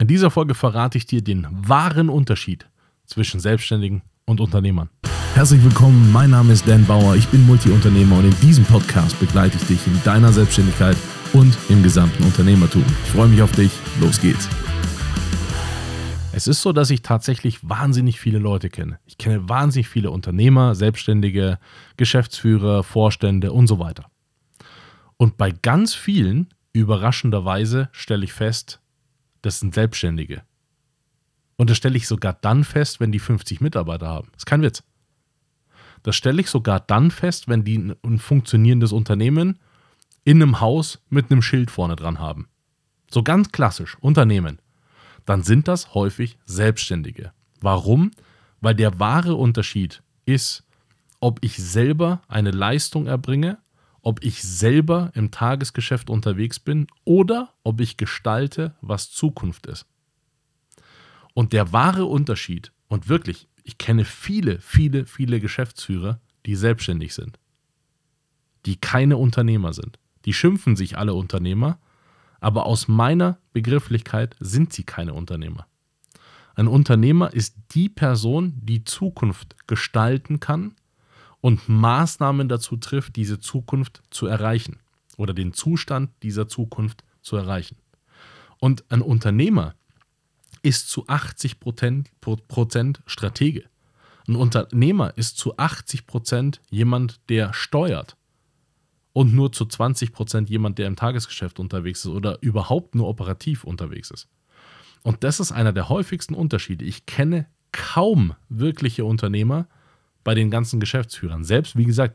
In dieser Folge verrate ich dir den wahren Unterschied zwischen Selbstständigen und Unternehmern. Herzlich willkommen, mein Name ist Dan Bauer, ich bin Multiunternehmer und in diesem Podcast begleite ich dich in deiner Selbstständigkeit und im gesamten Unternehmertum. Ich freue mich auf dich, los geht's. Es ist so, dass ich tatsächlich wahnsinnig viele Leute kenne. Ich kenne wahnsinnig viele Unternehmer, Selbstständige, Geschäftsführer, Vorstände und so weiter. Und bei ganz vielen, überraschenderweise, stelle ich fest, das sind Selbstständige. Und das stelle ich sogar dann fest, wenn die 50 Mitarbeiter haben. Das ist kein Witz. Das stelle ich sogar dann fest, wenn die ein funktionierendes Unternehmen in einem Haus mit einem Schild vorne dran haben. So ganz klassisch, Unternehmen. Dann sind das häufig Selbstständige. Warum? Weil der wahre Unterschied ist, ob ich selber eine Leistung erbringe ob ich selber im Tagesgeschäft unterwegs bin oder ob ich gestalte, was Zukunft ist. Und der wahre Unterschied, und wirklich, ich kenne viele, viele, viele Geschäftsführer, die selbstständig sind, die keine Unternehmer sind. Die schimpfen sich alle Unternehmer, aber aus meiner Begrifflichkeit sind sie keine Unternehmer. Ein Unternehmer ist die Person, die Zukunft gestalten kann und Maßnahmen dazu trifft, diese Zukunft zu erreichen oder den Zustand dieser Zukunft zu erreichen. Und ein Unternehmer ist zu 80 Prozent Stratege. Ein Unternehmer ist zu 80 Prozent jemand, der steuert. Und nur zu 20 Prozent jemand, der im Tagesgeschäft unterwegs ist oder überhaupt nur operativ unterwegs ist. Und das ist einer der häufigsten Unterschiede. Ich kenne kaum wirkliche Unternehmer, bei den ganzen Geschäftsführern. Selbst, wie gesagt,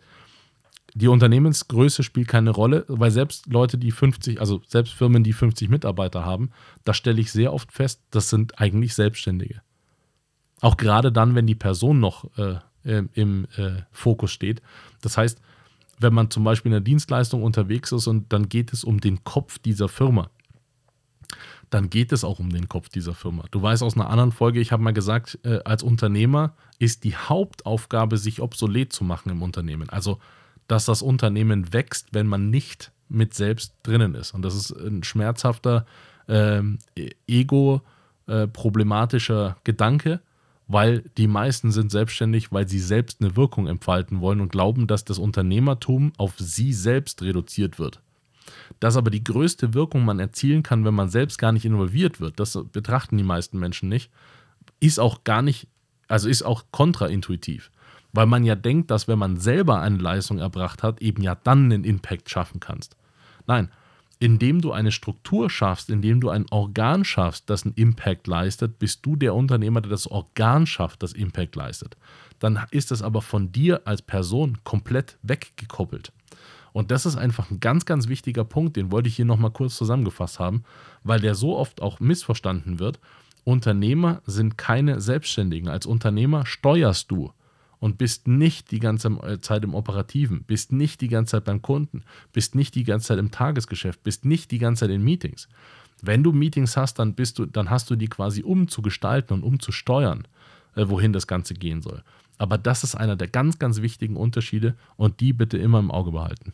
die Unternehmensgröße spielt keine Rolle, weil selbst Leute, die 50, also selbst Firmen, die 50 Mitarbeiter haben, da stelle ich sehr oft fest, das sind eigentlich Selbstständige. Auch gerade dann, wenn die Person noch äh, im äh, Fokus steht. Das heißt, wenn man zum Beispiel in der Dienstleistung unterwegs ist und dann geht es um den Kopf dieser Firma, dann geht es auch um den Kopf dieser Firma. Du weißt aus einer anderen Folge, ich habe mal gesagt, äh, als Unternehmer ist die Hauptaufgabe, sich obsolet zu machen im Unternehmen. Also, dass das Unternehmen wächst, wenn man nicht mit selbst drinnen ist. Und das ist ein schmerzhafter, ähm, e-, ego-problematischer äh, Gedanke, weil die meisten sind selbstständig, weil sie selbst eine Wirkung entfalten wollen und glauben, dass das Unternehmertum auf sie selbst reduziert wird. Dass aber die größte Wirkung man erzielen kann, wenn man selbst gar nicht involviert wird, das betrachten die meisten Menschen nicht, ist auch gar nicht, also ist auch kontraintuitiv. Weil man ja denkt, dass wenn man selber eine Leistung erbracht hat, eben ja dann einen Impact schaffen kannst. Nein, indem du eine Struktur schaffst, indem du ein Organ schaffst, das einen Impact leistet, bist du der Unternehmer, der das Organ schafft, das Impact leistet. Dann ist es aber von dir als Person komplett weggekoppelt. Und das ist einfach ein ganz, ganz wichtiger Punkt, den wollte ich hier nochmal kurz zusammengefasst haben, weil der so oft auch missverstanden wird. Unternehmer sind keine Selbstständigen. Als Unternehmer steuerst du und bist nicht die ganze Zeit im Operativen, bist nicht die ganze Zeit beim Kunden, bist nicht die ganze Zeit im Tagesgeschäft, bist nicht die ganze Zeit in Meetings. Wenn du Meetings hast, dann bist du, dann hast du die quasi umzugestalten und umzusteuern, äh, wohin das Ganze gehen soll. Aber das ist einer der ganz, ganz wichtigen Unterschiede und die bitte immer im Auge behalten.